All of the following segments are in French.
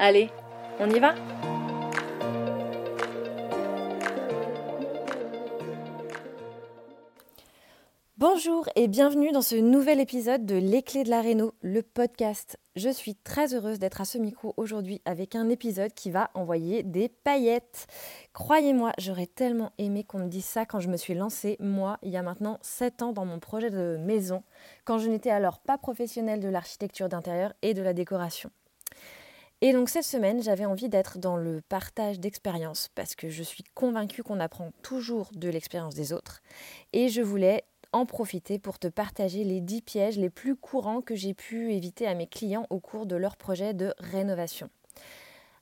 Allez, on y va Bonjour et bienvenue dans ce nouvel épisode de Les Clés de la Réno, le podcast. Je suis très heureuse d'être à ce micro aujourd'hui avec un épisode qui va envoyer des paillettes. Croyez-moi, j'aurais tellement aimé qu'on me dise ça quand je me suis lancée, moi, il y a maintenant 7 ans dans mon projet de maison, quand je n'étais alors pas professionnelle de l'architecture d'intérieur et de la décoration. Et donc cette semaine, j'avais envie d'être dans le partage d'expériences parce que je suis convaincue qu'on apprend toujours de l'expérience des autres. Et je voulais en profiter pour te partager les 10 pièges les plus courants que j'ai pu éviter à mes clients au cours de leur projet de rénovation.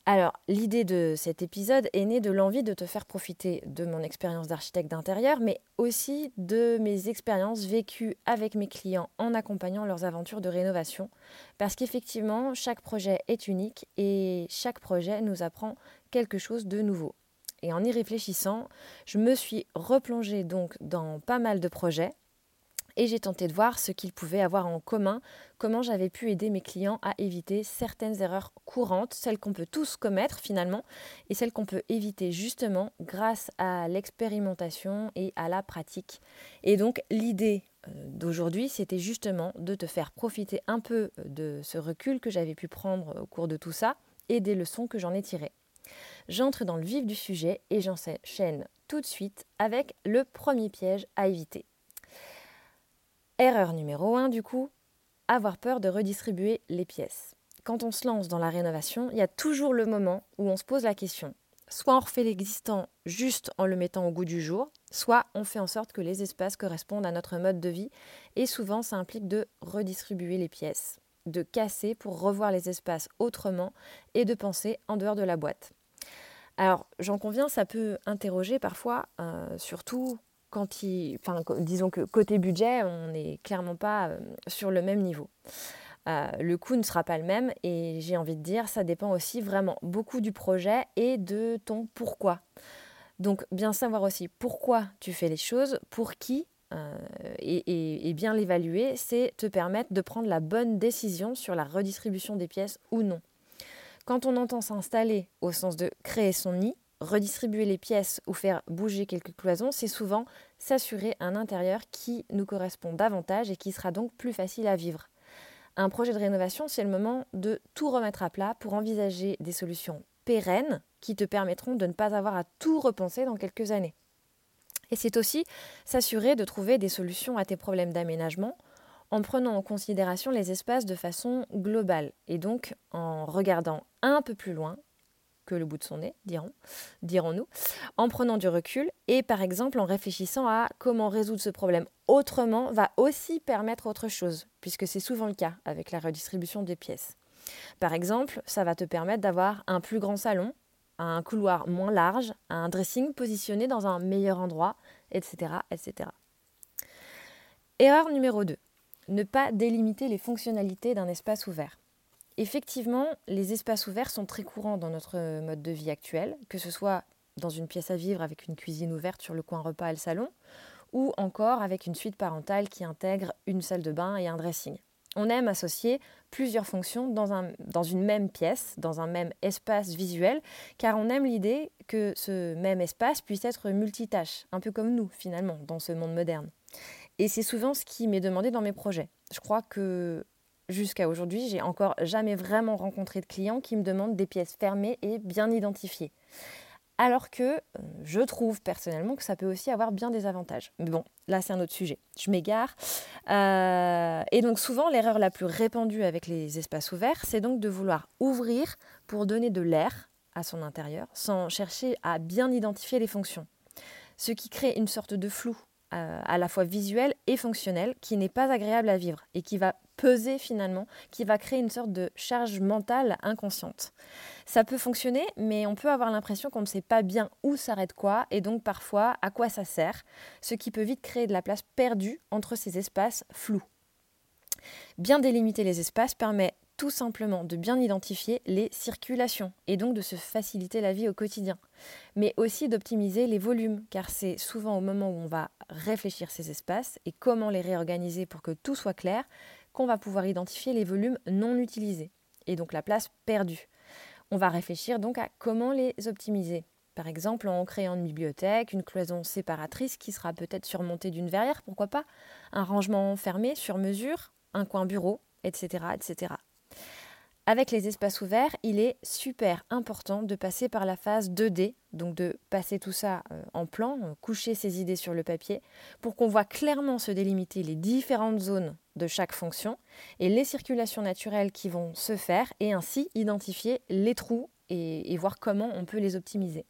Alors, l'idée de cet épisode est née de l'envie de te faire profiter de mon expérience d'architecte d'intérieur, mais aussi de mes expériences vécues avec mes clients en accompagnant leurs aventures de rénovation. Parce qu'effectivement, chaque projet est unique et chaque projet nous apprend quelque chose de nouveau. Et en y réfléchissant, je me suis replongée donc dans pas mal de projets et j'ai tenté de voir ce qu'ils pouvaient avoir en commun, comment j'avais pu aider mes clients à éviter certaines erreurs courantes, celles qu'on peut tous commettre finalement, et celles qu'on peut éviter justement grâce à l'expérimentation et à la pratique. Et donc l'idée euh, d'aujourd'hui, c'était justement de te faire profiter un peu de ce recul que j'avais pu prendre au cours de tout ça et des leçons que j'en ai tirées. J'entre dans le vif du sujet et j'enchaîne tout de suite avec le premier piège à éviter. Erreur numéro 1 du coup, avoir peur de redistribuer les pièces. Quand on se lance dans la rénovation, il y a toujours le moment où on se pose la question. Soit on refait l'existant juste en le mettant au goût du jour, soit on fait en sorte que les espaces correspondent à notre mode de vie, et souvent ça implique de redistribuer les pièces, de casser pour revoir les espaces autrement et de penser en dehors de la boîte. Alors j'en conviens, ça peut interroger parfois, euh, surtout quand il, enfin, disons que côté budget, on n'est clairement pas euh, sur le même niveau. Euh, le coût ne sera pas le même et j'ai envie de dire, ça dépend aussi vraiment beaucoup du projet et de ton pourquoi. Donc bien savoir aussi pourquoi tu fais les choses, pour qui euh, et, et, bien l'évaluer, c'est te permettre de prendre la bonne décision sur la redistribution des pièces ou non. Quand on entend s'installer au sens de créer son nid, redistribuer les pièces ou faire bouger quelques cloisons, c'est souvent s'assurer un intérieur qui nous correspond davantage et qui sera donc plus facile à vivre. Un projet de rénovation, c'est le moment de tout remettre à plat pour envisager des solutions pérennes qui te permettront de ne pas avoir à tout repenser dans quelques années. Et c'est aussi s'assurer de trouver des solutions à tes problèmes d'aménagement en prenant en considération les espaces de façon globale et donc en regardant un peu plus loin que le bout de son nez, dirons, dirons-nous, en prenant du recul et par exemple en réfléchissant à comment résoudre ce problème autrement va aussi permettre autre chose, puisque c'est souvent le cas avec la redistribution des pièces. Par exemple, ça va te permettre d'avoir un plus grand salon, un couloir moins large, un dressing positionné dans un meilleur endroit, etc. etc. Erreur numéro 2. Ne pas délimiter les fonctionnalités d'un espace ouvert. Effectivement, les espaces ouverts sont très courants dans notre mode de vie actuel, que ce soit dans une pièce à vivre avec une cuisine ouverte sur le coin repas et le salon, ou encore avec une suite parentale qui intègre une salle de bain et un dressing. On aime associer plusieurs fonctions dans, dans une même pièce, dans un même espace visuel, car on aime l'idée que ce même espace puisse être multitâche, un peu comme nous finalement, dans ce monde moderne. Et c'est souvent ce qui m'est demandé dans mes projets. Je crois que jusqu'à aujourd'hui, j'ai encore jamais vraiment rencontré de clients qui me demandent des pièces fermées et bien identifiées. Alors que euh, je trouve personnellement que ça peut aussi avoir bien des avantages. Mais bon, là c'est un autre sujet. Je m'égare. Euh, et donc souvent l'erreur la plus répandue avec les espaces ouverts, c'est donc de vouloir ouvrir pour donner de l'air à son intérieur sans chercher à bien identifier les fonctions. Ce qui crée une sorte de flou euh, à la fois visuel et fonctionnel qui n'est pas agréable à vivre et qui va peser finalement, qui va créer une sorte de charge mentale inconsciente. Ça peut fonctionner, mais on peut avoir l'impression qu'on ne sait pas bien où s'arrête quoi et donc parfois à quoi ça sert, ce qui peut vite créer de la place perdue entre ces espaces flous. Bien délimiter les espaces permet tout simplement de bien identifier les circulations et donc de se faciliter la vie au quotidien, mais aussi d'optimiser les volumes, car c'est souvent au moment où on va réfléchir ces espaces et comment les réorganiser pour que tout soit clair qu'on va pouvoir identifier les volumes non utilisés et donc la place perdue. On va réfléchir donc à comment les optimiser. Par exemple, en créant une bibliothèque, une cloison séparatrice qui sera peut-être surmontée d'une verrière, pourquoi pas, un rangement fermé sur mesure, un coin bureau, etc., etc. Avec les espaces ouverts, il est super important de passer par la phase 2D, donc de passer tout ça euh, en plan, euh, coucher ses idées sur le papier, pour qu'on voit clairement se délimiter les différentes zones de chaque fonction et les circulations naturelles qui vont se faire, et ainsi identifier les trous et, et voir comment on peut les optimiser.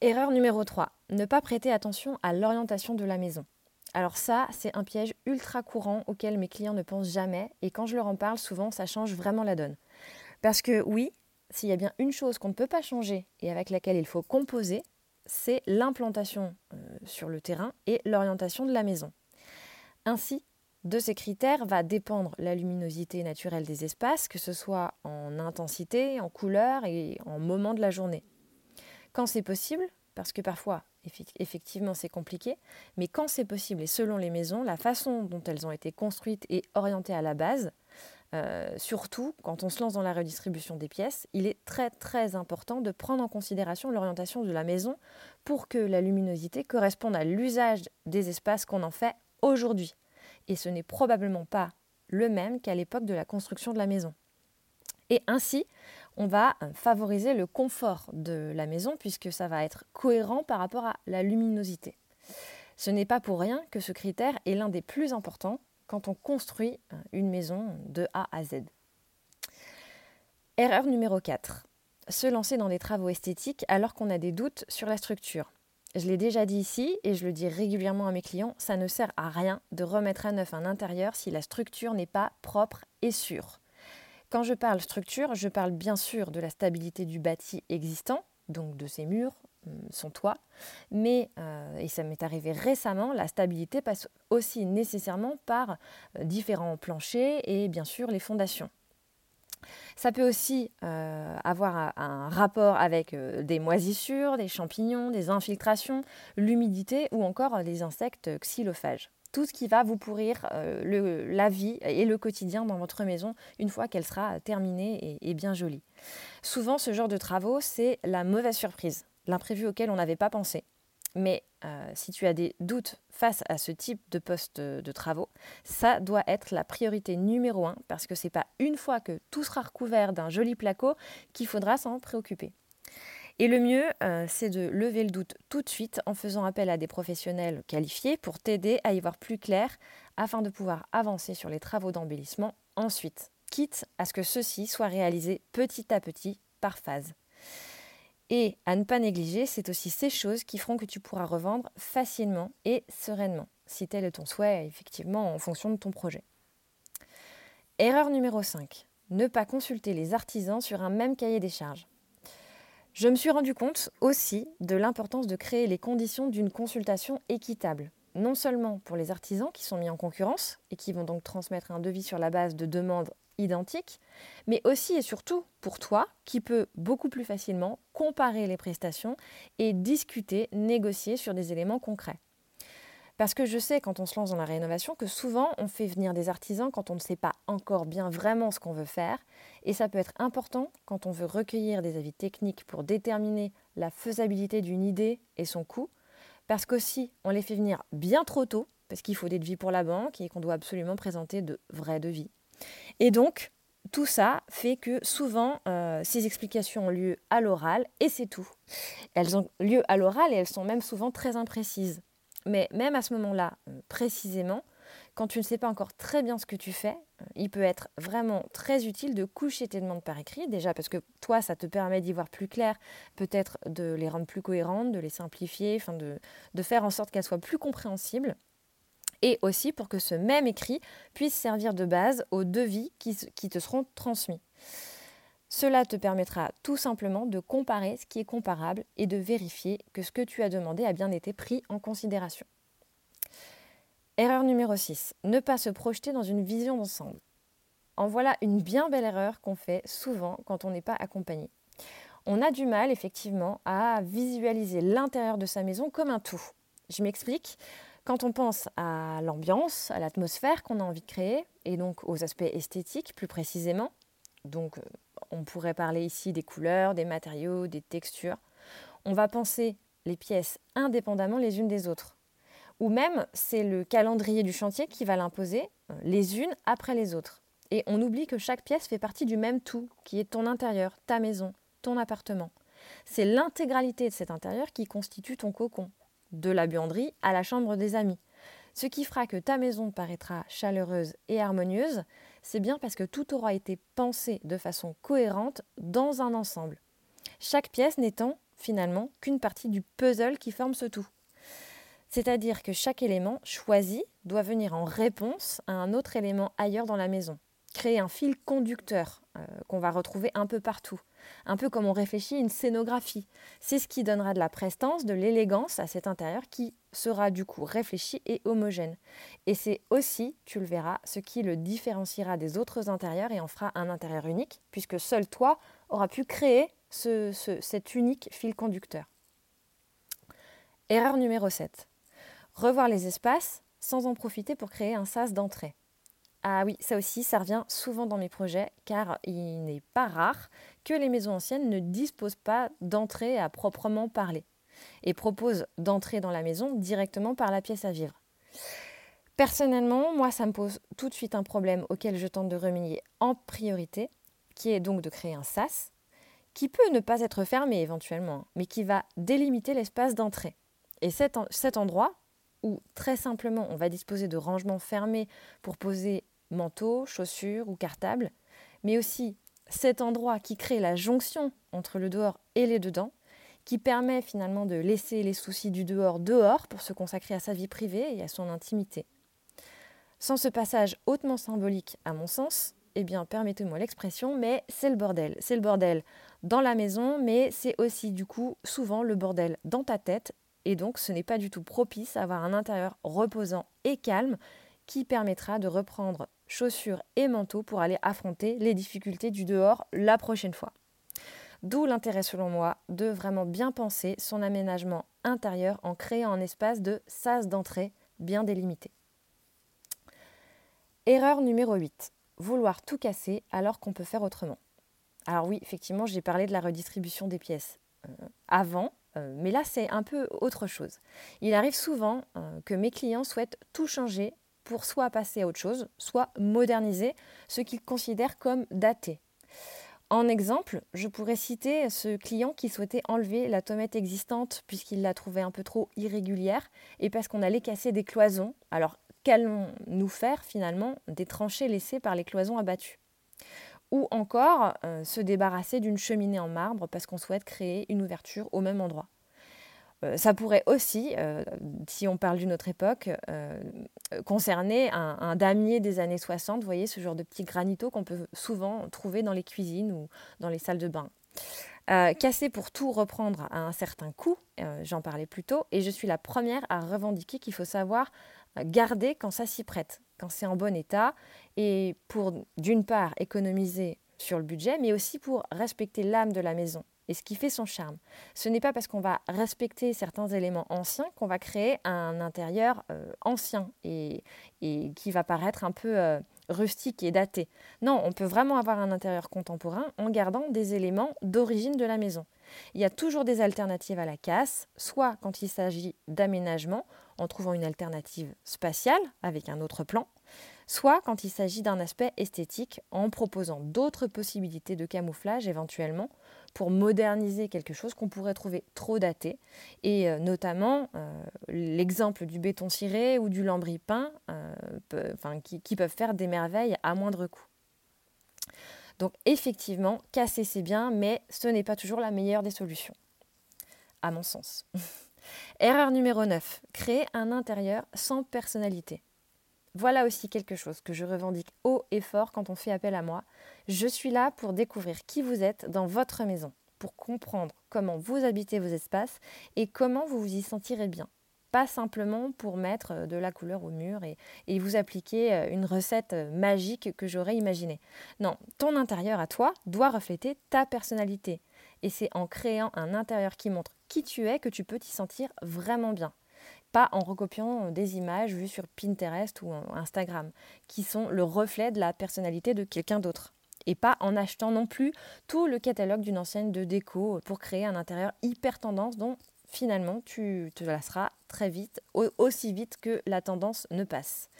Erreur numéro 3, ne pas prêter attention à l'orientation de la maison. Alors ça, c'est un piège ultra courant auquel mes clients ne pensent jamais et quand je leur en parle, souvent, ça change vraiment la donne. Parce que oui, s'il y a bien une chose qu'on ne peut pas changer et avec laquelle il faut composer, c'est l'implantation euh, sur le terrain et l'orientation de la maison. Ainsi, de ces critères va dépendre la luminosité naturelle des espaces, que ce soit en intensité, en couleur et en moment de la journée. Quand c'est possible, parce que parfois effectivement c'est compliqué, mais quand c'est possible et selon les maisons, la façon dont elles ont été construites et orientées à la base, euh, surtout quand on se lance dans la redistribution des pièces, il est très très important de prendre en considération l'orientation de la maison pour que la luminosité corresponde à l'usage des espaces qu'on en fait aujourd'hui. Et ce n'est probablement pas le même qu'à l'époque de la construction de la maison. Et ainsi, on va euh, favoriser le confort de la maison puisque ça va être cohérent par rapport à la luminosité. Ce n'est pas pour rien que ce critère est l'un des plus importants quand on construit euh, une maison de A à Z. Erreur numéro 4. Se lancer dans des travaux esthétiques alors qu'on a des doutes sur la structure. Je l'ai déjà dit ici et je le dis régulièrement à mes clients, ça ne sert à rien de remettre à neuf un intérieur si la structure n'est pas propre et sûre. Quand je parle structure, je parle bien sûr de la stabilité du bâti existant, donc de ses murs, hum, son toit, mais, euh, et ça m'est arrivé récemment, la stabilité passe aussi nécessairement par euh, différents planchers et bien sûr les fondations. Ça peut aussi euh, avoir un rapport avec des moisissures, des champignons, des infiltrations, l'humidité ou encore les insectes xylophages tout ce qui va vous pourrir euh, la vie et le quotidien dans votre maison une fois qu'elle sera terminée et, bien jolie. Souvent, ce genre de travaux, c'est la mauvaise surprise, l'imprévu auquel on n'avait pas pensé. Mais euh, si tu as des doutes face à ce type de poste de travaux, ça doit être la priorité numéro un parce que c'est pas une fois que tout sera recouvert d'un joli placo qu'il faudra s'en préoccuper. Et le mieux, euh, c'est de lever le doute tout de suite en faisant appel à des professionnels qualifiés pour t'aider à y voir plus clair afin de pouvoir avancer sur les travaux d'embellissement ensuite, quitte à ce que ceux-ci soient réalisés petit à petit par phase. Et à ne pas négliger, c'est aussi ces choses qui feront que tu pourras revendre facilement et sereinement, si tel est ton souhait, effectivement, en fonction de ton projet. Erreur numéro 5. Ne pas consulter les artisans sur un même cahier des charges. Je me suis rendu compte aussi de l'importance de créer les conditions d'une consultation équitable, non seulement pour les artisans qui sont mis en concurrence et qui vont donc transmettre un devis sur la base de demandes identiques, mais aussi et surtout pour toi qui peux beaucoup plus facilement comparer les prestations et discuter, négocier sur des éléments concrets. Parce que je sais quand on se lance dans la rénovation que souvent on fait venir des artisans quand on ne sait pas encore bien vraiment ce qu'on veut faire. Et ça peut être important quand on veut recueillir des avis techniques pour déterminer la faisabilité d'une idée et son coût. Parce qu'aussi on les fait venir bien trop tôt parce qu'il faut des devis pour la banque et qu'on doit absolument présenter de vrais devis. Et donc, tout ça fait que souvent, euh, ces explications ont lieu à l'oral et c'est tout. Elles ont lieu à l'oral et elles sont même souvent très imprécises. Mais même à ce moment-là, euh, précisément, quand tu ne sais pas encore très bien ce que tu fais, euh, il peut être vraiment très utile de coucher tes demandes par écrit, déjà parce que toi, ça te permet d'y voir plus clair, peut-être de les rendre plus cohérentes, de les simplifier, de faire en sorte qu'elles soient plus compréhensibles et aussi pour que ce même écrit puisse servir de base aux devis qui, te seront transmis. Cela te permettra tout simplement de comparer ce qui est comparable et de vérifier que ce que tu as demandé a bien été pris en considération. Erreur numéro 6. Ne pas se projeter dans une vision d'ensemble. En voilà une bien belle erreur qu'on fait souvent quand on n'est pas accompagné. On a du mal effectivement à visualiser l'intérieur de sa maison comme un tout. Je m'explique. Quand on pense à l'ambiance, à l'atmosphère qu'on a envie de créer, et donc aux aspects esthétiques plus précisément, donc euh, on pourrait parler ici des couleurs, des matériaux, des textures, on va penser les pièces indépendamment les unes des autres. Ou même c'est le calendrier du chantier qui va l'imposer euh, les unes après les autres. Et on oublie que chaque pièce fait partie du même tout, qui est ton intérieur, ta maison, ton appartement. C'est l'intégralité de cet intérieur qui constitue ton cocon, de la buanderie à la chambre des amis. Ce qui fera que ta maison paraîtra chaleureuse et harmonieuse, c'est bien parce que tout aura été pensé de façon cohérente dans un ensemble. Chaque pièce n'étant finalement qu'une partie du puzzle qui forme ce tout. C'est-à-dire que chaque élément choisi doit venir en réponse à un autre élément ailleurs dans la maison. Créer un fil conducteur euh, qu'on va retrouver un peu partout un peu comme on réfléchit une scénographie. C'est ce qui donnera de la prestance, de l'élégance à cet intérieur qui sera du coup réfléchi et homogène. Et c'est aussi, tu le verras, ce qui le différenciera des autres intérieurs et en fera un intérieur unique, puisque seul toi auras pu créer cet unique fil conducteur. Erreur numéro 7. Revoir les espaces sans en profiter pour créer un sas d'entrée. Ah oui, ça aussi, ça revient souvent dans mes projets, car il n'est pas rare que les maisons anciennes ne disposent pas d'entrée à proprement parler, et proposent d'entrer dans la maison directement par la pièce à vivre. Personnellement, moi, ça me pose tout de suite un problème auquel je tente de remédier en priorité, qui est donc de créer un sas, qui peut ne pas être fermé éventuellement, mais qui va délimiter l'espace d'entrée. Et cet, endroit, où très simplement on va disposer de rangements fermés pour poser manteau, chaussures ou cartable, mais aussi cet endroit qui crée la jonction entre le dehors et les dedans, qui permet finalement de laisser les soucis du dehors dehors pour se consacrer à sa vie privée et à son intimité. Sans ce passage hautement symbolique à mon sens, eh bien permettez-moi l'expression, mais c'est le bordel. C'est le bordel dans la maison, mais c'est aussi du coup souvent le bordel dans ta tête, et donc ce n'est pas du tout propice à avoir un intérieur reposant et calme qui permettra de reprendre chaussures et manteaux pour aller affronter les difficultés du dehors la prochaine fois. D'où l'intérêt selon moi de vraiment bien penser son aménagement intérieur en créant un espace de sas d'entrée bien délimité. Erreur numéro 8. Vouloir tout casser alors qu'on peut faire autrement. Alors oui, effectivement, j'ai parlé de la redistribution des pièces euh, avant, euh, mais là c'est un peu autre chose. Il arrive souvent euh, que mes clients souhaitent tout changer pour soit passer à autre chose, soit moderniser ce qu'ils considèrent comme daté. En exemple, je pourrais citer ce client qui souhaitait enlever la tomate existante puisqu'il la trouvait un peu trop irrégulière et parce qu'on allait casser des cloisons. Alors, qu'allons-nous faire finalement des tranchées laissées par les cloisons abattues? Ou encore euh, se débarrasser d'une cheminée en marbre parce qu'on souhaite créer une ouverture au même endroit. Euh, ça pourrait aussi, euh, si on parle d'une autre époque, euh, concerner un, damier des années 60, vous voyez, ce genre de petits granito qu'on peut souvent trouver dans les cuisines ou dans les salles de bain. casser pour tout reprendre à un certain coût, j'en parlais plus tôt, et je suis la première à revendiquer qu'il faut savoir garder quand ça s'y prête, quand c'est en bon état, et pour d'une part économiser sur le budget, mais aussi pour respecter l'âme de la maison et ce qui fait son charme. Ce n'est pas parce qu'on va respecter certains éléments anciens qu'on va créer un intérieur euh, ancien et, qui va paraître un peu euh, rustique et daté. Non, on peut vraiment avoir un intérieur contemporain en gardant des éléments d'origine de la maison. Il y a toujours des alternatives à la casse, soit quand il s'agit d'aménagement, en trouvant une alternative spatiale avec un autre plan, soit quand il s'agit d'un aspect esthétique en proposant d'autres possibilités de camouflage éventuellement pour moderniser quelque chose qu'on pourrait trouver trop daté. Et euh, notamment euh, l'exemple du béton ciré ou du lambris peint euh, qui, qui peuvent faire des merveilles à moindre coût. Donc effectivement, casser c'est bien, mais ce n'est pas toujours la meilleure des solutions, à mon sens. Erreur numéro 9, créer un intérieur sans personnalité. Voilà aussi quelque chose que je revendique haut et fort quand on fait appel à moi. Je suis là pour découvrir qui vous êtes dans votre maison, pour comprendre comment vous habitez vos espaces et comment vous vous y sentirez bien. Pas simplement pour mettre euh, de la couleur au mur et, vous appliquer euh, une recette euh, magique que j'aurais imaginée. Non, ton intérieur à toi doit refléter ta personnalité. Et c'est en créant un intérieur qui montre qui tu es que tu peux t'y sentir vraiment bien pas en recopiant des images vues sur Pinterest ou Instagram, qui sont le reflet de la personnalité de quelqu'un d'autre. Et pas en achetant non plus tout le catalogue d'une enseigne de déco pour créer un intérieur hyper tendance dont finalement tu te lasseras très vite, aussi vite que la tendance ne passe.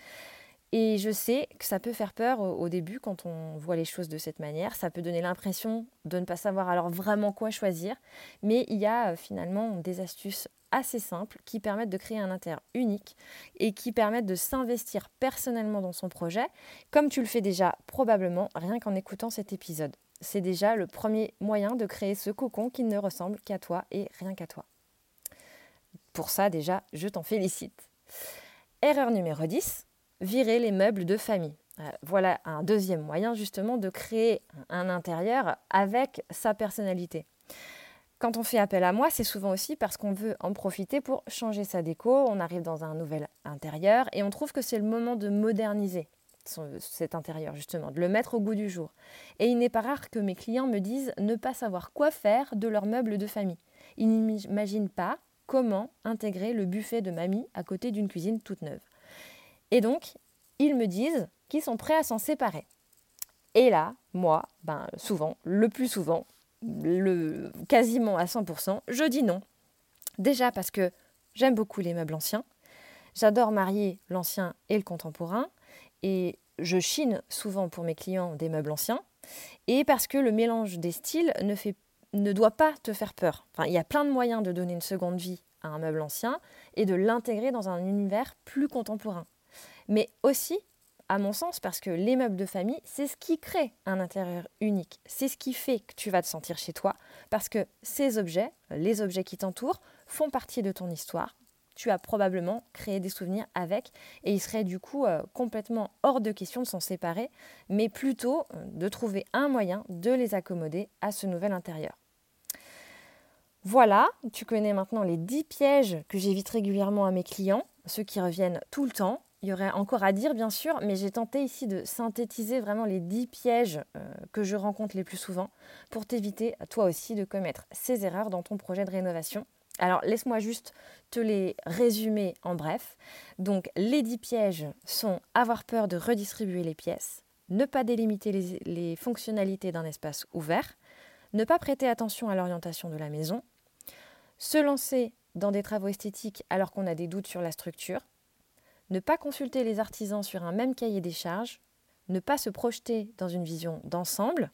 Et je sais que ça peut faire peur au début quand on voit les choses de cette manière. Ça peut donner l'impression de ne pas savoir alors vraiment quoi choisir. Mais il y a euh, finalement des astuces assez simples qui permettent de créer un intérieur unique et qui permettent de s'investir personnellement dans son projet, comme tu le fais déjà probablement rien qu'en écoutant cet épisode. C'est déjà le premier moyen de créer ce cocon qui ne ressemble qu'à toi et rien qu'à toi. Pour ça déjà, je t'en félicite. Erreur numéro 10, virer les meubles de famille. Euh, voilà un deuxième moyen justement de créer un intérieur avec sa personnalité. Quand on fait appel à moi, c'est souvent aussi parce qu'on veut en profiter pour changer sa déco, on arrive dans un nouvel intérieur et on trouve que c'est le moment de moderniser cet intérieur justement, de le mettre au goût du jour. Et il n'est pas rare que mes clients me disent ne pas savoir quoi faire de leurs meubles de famille. Ils n'imaginent pas comment intégrer le buffet de mamie à côté d'une cuisine toute neuve. Et donc, ils me disent qu'ils sont prêts à s'en séparer. Et là, moi, ben, souvent, le plus souvent, le, quasiment à 100%, je dis non. Déjà parce que j'aime beaucoup les meubles anciens, j'adore marier l'ancien et le contemporain, et je chine souvent pour mes clients des meubles anciens, et parce que le mélange des styles ne, fait, ne doit pas te faire peur. Enfin, il y a plein de moyens de donner une seconde vie à un meuble ancien et de l'intégrer dans un univers plus contemporain. Mais aussi, à mon sens, parce que les meubles de famille, c'est ce qui crée un intérieur unique. C'est ce qui fait que tu vas te sentir chez toi, parce que ces objets, les objets qui t'entourent, font partie de ton histoire. Tu as probablement créé des souvenirs avec, et il serait du coup euh, complètement hors de question de s'en séparer, mais plutôt euh, de trouver un moyen de les accommoder à ce nouvel intérieur. Voilà, tu connais maintenant les 10 pièges que j'évite régulièrement à mes clients, ceux qui reviennent tout le temps, il y aurait encore à dire, bien sûr, mais j'ai tenté ici de synthétiser vraiment les 10 pièges euh, que je rencontre les plus souvent pour t'éviter, toi aussi, de commettre ces erreurs dans ton projet de rénovation. Alors, laisse-moi juste te les résumer en bref. Donc, les 10 pièges sont avoir peur de redistribuer les pièces, ne pas délimiter les, les fonctionnalités d'un espace ouvert, ne pas prêter attention à l'orientation de la maison, se lancer dans des travaux esthétiques alors qu'on a des doutes sur la structure, ne pas consulter les artisans sur un même cahier des charges, ne pas se projeter dans une vision d'ensemble,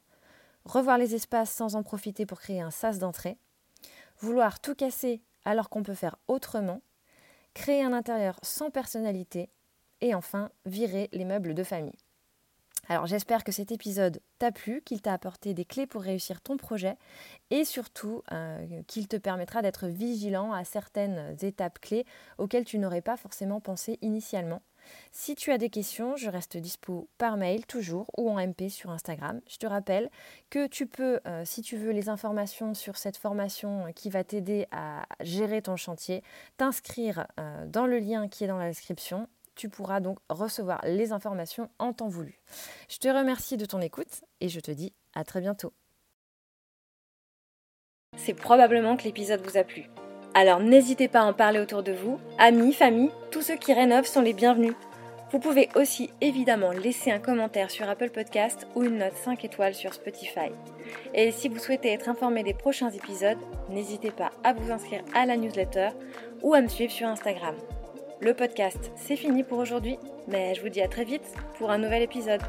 revoir les espaces sans en profiter pour créer un sas d'entrée, vouloir tout casser alors qu'on peut faire autrement, créer un intérieur sans personnalité et enfin virer les meubles de famille. Alors j'espère que cet épisode t'a plu, qu'il t'a apporté des clés pour réussir ton projet et surtout euh, qu'il te permettra d'être vigilant à certaines étapes clés auxquelles tu n'aurais pas forcément pensé initialement. Si tu as des questions, je reste dispo par mail toujours ou en MP sur Instagram. Je te rappelle que tu peux, euh, si tu veux les informations sur cette formation qui va t'aider à gérer ton chantier, t'inscrire euh, dans le lien qui est dans la description tu pourras donc recevoir les informations en temps voulu. Je te remercie de ton écoute et je te dis à très bientôt. C'est probablement que l'épisode vous a plu. Alors n'hésitez pas à en parler autour de vous, amis, famille, tous ceux qui rénovent sont les bienvenus. Vous pouvez aussi évidemment laisser un commentaire sur Apple Podcast ou une note 5 étoiles sur Spotify. Et si vous souhaitez être informé des prochains épisodes, n'hésitez pas à vous inscrire à la newsletter ou à me suivre sur Instagram. Le podcast, c'est fini pour aujourd'hui, mais je vous dis à très vite pour un nouvel épisode.